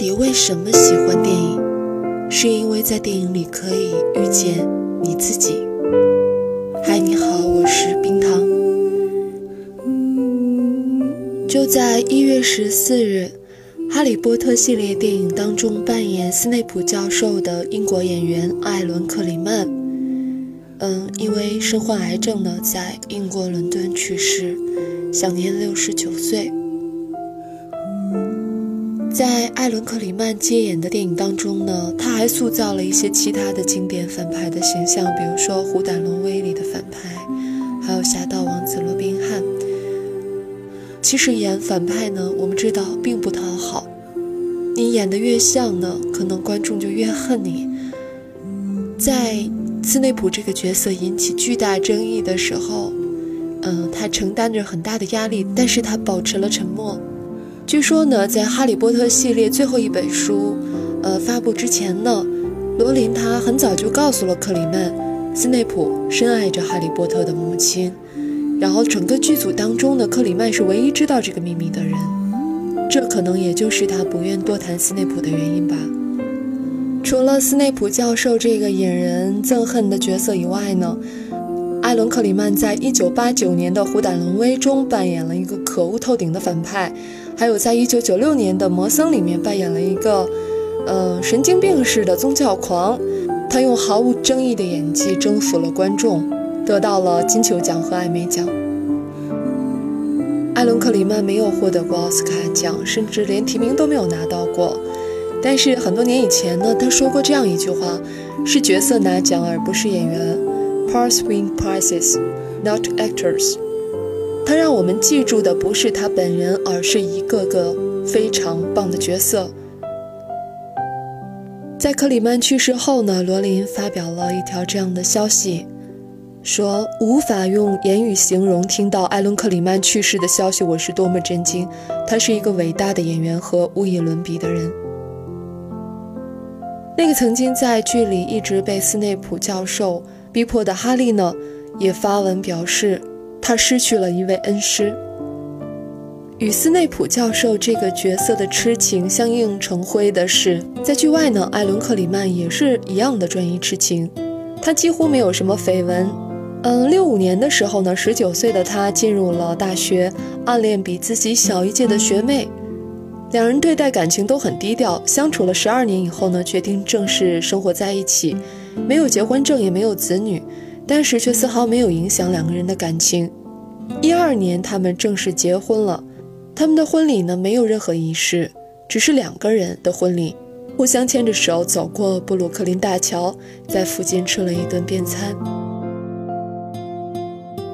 底为什么喜欢电影？是因为在电影里可以遇见你自己。嗨，你好，我是冰糖。就在一月十四日，《哈利波特》系列电影当中扮演斯内普教授的英国演员艾伦·克里曼，嗯，因为身患癌症呢，在英国伦敦去世，享年六十九岁。在艾伦·克里曼接演的电影当中呢，他还塑造了一些其他的经典反派的形象，比如说《虎胆龙威》里的反派，还有《侠盗王子》罗宾汉。其实演反派呢，我们知道并不讨好，你演的越像呢，可能观众就越恨你。在斯内普这个角色引起巨大争议的时候，嗯，他承担着很大的压力，但是他保持了沉默。据说呢，在《哈利波特》系列最后一本书，呃，发布之前呢，罗琳他很早就告诉了克里曼，斯内普深爱着哈利波特的母亲。然后整个剧组当中呢，克里曼是唯一知道这个秘密的人。这可能也就是他不愿多谈斯内普的原因吧。除了斯内普教授这个引人憎恨的角色以外呢，艾伦·克里曼在一九八九年的《虎胆龙威》中扮演了一个可恶透顶的反派。还有，在一九九六年的《魔僧》里面扮演了一个，呃，神经病式的宗教狂。他用毫无争议的演技征服了观众，得到了金球奖和艾美奖。艾伦·克里曼没有获得过奥斯卡奖，甚至连提名都没有拿到过。但是很多年以前呢，他说过这样一句话：是角色拿奖，而不是演员。Parts win prizes, not actors. 他让我们记住的不是他本人，而是一个个非常棒的角色。在克里曼去世后呢，罗琳发表了一条这样的消息，说无法用言语形容听到艾伦·克里曼去世的消息，我是多么震惊。他是一个伟大的演员和无以伦比的人。那个曾经在剧里一直被斯内普教授逼迫的哈利呢，也发文表示。他失去了一位恩师，与斯内普教授这个角色的痴情相映成辉的是，在剧外呢，艾伦·克里曼也是一样的专一痴情。他几乎没有什么绯闻。嗯，六五年的时候呢，十九岁的他进入了大学，暗恋比自己小一届的学妹，两人对待感情都很低调。相处了十二年以后呢，决定正式生活在一起，没有结婚证，也没有子女。但是却丝毫没有影响两个人的感情。一二年，他们正式结婚了。他们的婚礼呢，没有任何仪式，只是两个人的婚礼，互相牵着手走过布鲁克林大桥，在附近吃了一顿便餐。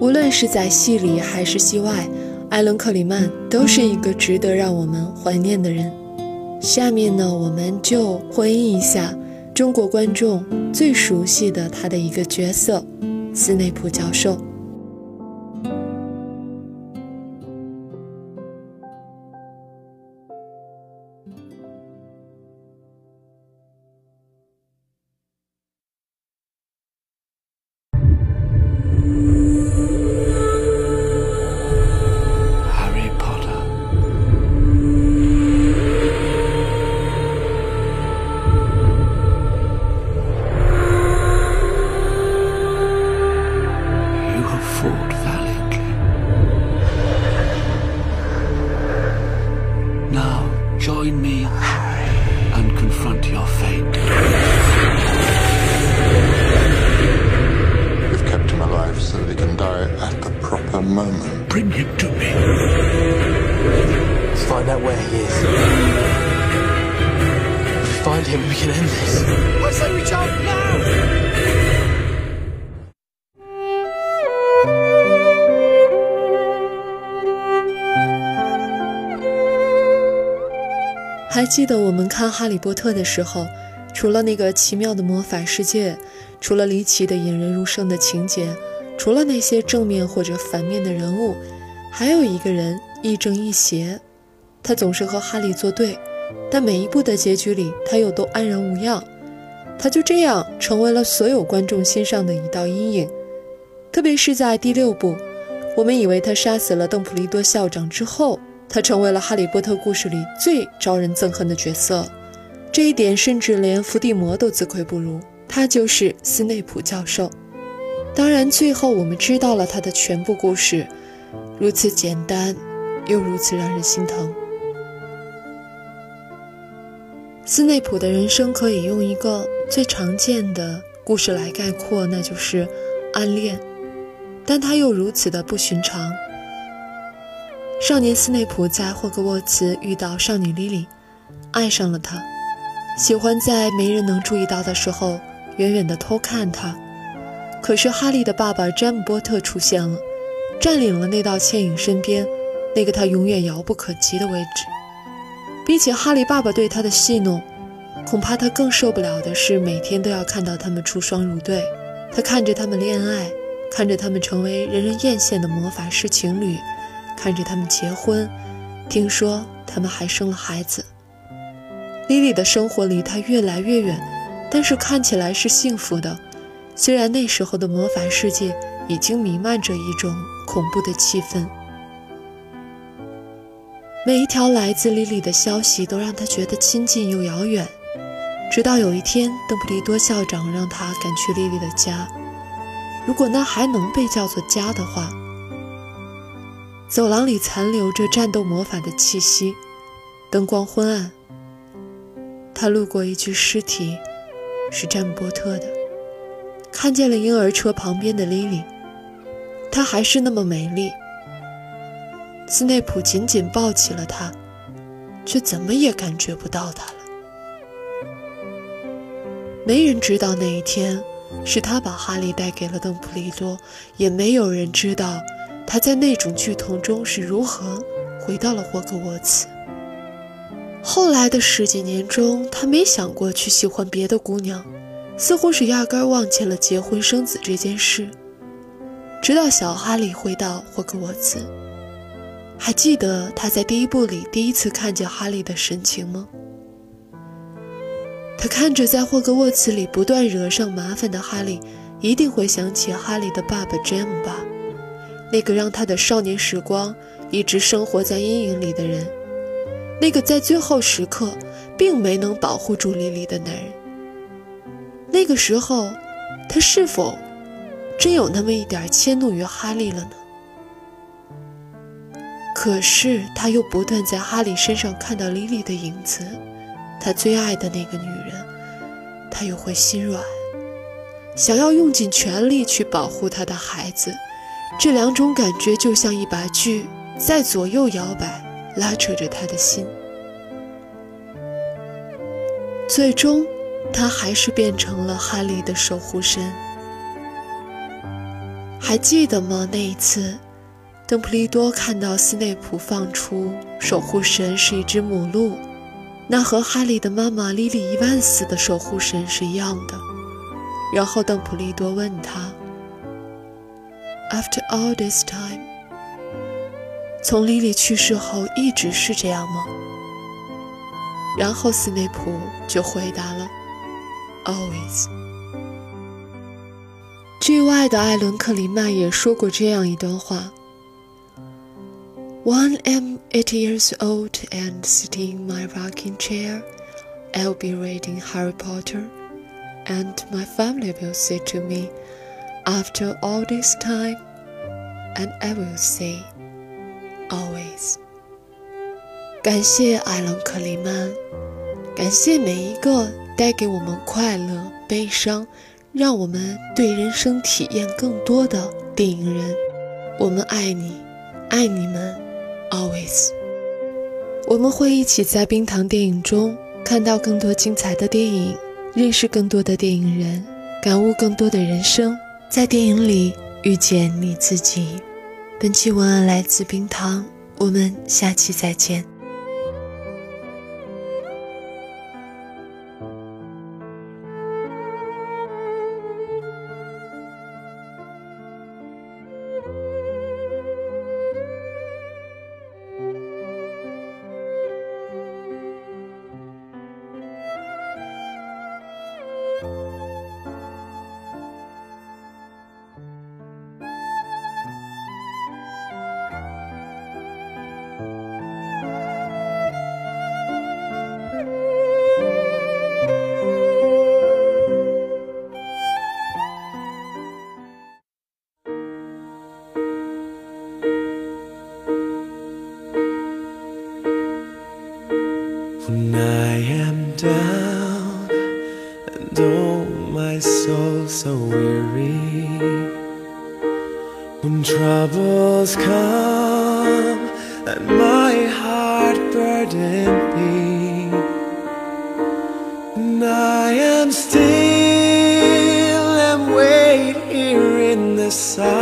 无论是在戏里还是戏外，艾伦·克里曼都是一个值得让我们怀念的人。下面呢，我们就回忆一下。中国观众最熟悉的他的一个角色，斯内普教授。还记得我们看《哈利波特》的时候，除了那个奇妙的魔法世界，除了离奇的引人入胜的情节，除了那些正面或者反面的人物，还有一个人亦正亦邪，他总是和哈利作对，但每一部的结局里他又都安然无恙。他就这样成为了所有观众心上的一道阴影。特别是在第六部，我们以为他杀死了邓普利多校长之后。他成为了《哈利波特》故事里最招人憎恨的角色，这一点甚至连伏地魔都自愧不如。他就是斯内普教授。当然，最后我们知道了他的全部故事，如此简单，又如此让人心疼。斯内普的人生可以用一个最常见的故事来概括，那就是暗恋。但他又如此的不寻常。少年斯内普在霍格沃茨遇到少女莉莉，爱上了她，喜欢在没人能注意到的时候远远的偷看她。可是哈利的爸爸詹姆波特出现了，占领了那道倩影身边那个他永远遥不可及的位置。比起哈利爸爸对他的戏弄，恐怕他更受不了的是每天都要看到他们出双入对。他看着他们恋爱，看着他们成为人人艳羡的魔法师情侣，看着他们结婚，听说他们还生了孩子。莉莉的生活离他越来越远，但是看起来是幸福的。虽然那时候的魔法世界已经弥漫着一种恐怖的气氛。每一条来自莉莉的消息都让他觉得亲近又遥远，直到有一天，邓布利多校长让他赶去莉莉的家。如果那还能被叫做家的话，走廊里残留着战斗魔法的气息，灯光昏暗。他路过一具尸体，是詹姆波特的，看见了婴儿车旁边的莉莉，她还是那么美丽。斯内普紧紧抱起了他，却怎么也感觉不到他了。没人知道那一天是他把哈利带给了邓普利多，也没有人知道他在那种剧痛中是如何回到了霍格沃茨。后来的十几年中，他没想过去喜欢别的姑娘，似乎是压根儿忘记了结婚生子这件事。直到小哈利回到霍格沃茨。还记得他在第一部里第一次看见哈利的神情吗？他看着在霍格沃茨里不断惹上麻烦的哈利，一定会想起哈利的爸爸詹姆吧，那个让他的少年时光一直生活在阴影里的人，那个在最后时刻并没能保护住莉莉的男人。那个时候，他是否真有那么一点迁怒于哈利了呢？可是他又不断在哈利身上看到莉莉的影子，他最爱的那个女人，他又会心软，想要用尽全力去保护他的孩子。这两种感觉就像一把锯，在左右摇摆，拉扯着他的心。最终，他还是变成了哈利的守护神。还记得吗？那一次。邓普利多看到斯内普放出守护神是一只母鹿，那和哈利的妈妈莉莉伊万斯的守护神是一样的。然后邓普利多问他：“After all this time，从莉莉去世后一直是这样吗？”然后斯内普就回答了：“Always。”剧外的艾伦·克里曼也说过这样一段话。When I'm eight years old and sitting in my rocking chair, I'll be reading Harry Potter, and my family will say to me, After all this time, and I will say, Always. 感谢艾伦·克里曼，感谢每一个带给我们快乐、悲伤，让我们对人生体验更多的电影人。我们爱你，爱你们。 Always，我们会一起在冰糖电影中看到更多精彩的电影，认识更多的电影人，感悟更多的人生，在电影里遇见你自己。本期文案来自冰糖，我们下期再见。Down, and oh, my soul so weary. When troubles come and my heart burden be, and I am still and wait here in the silence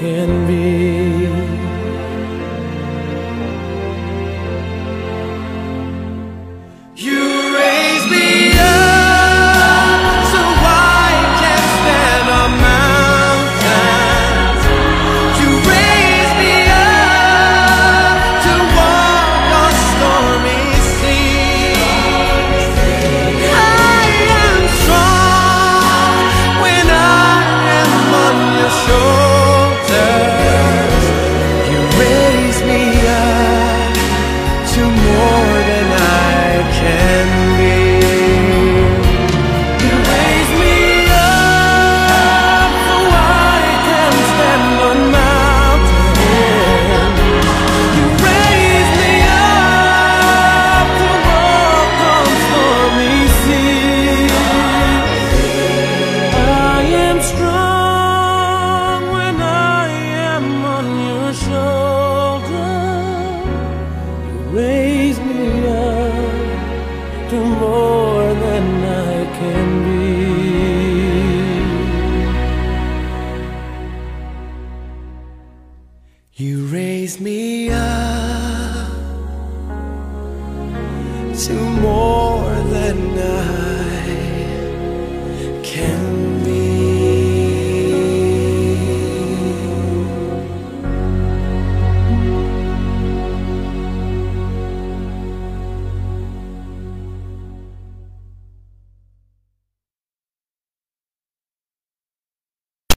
Can be. You raise me up to more.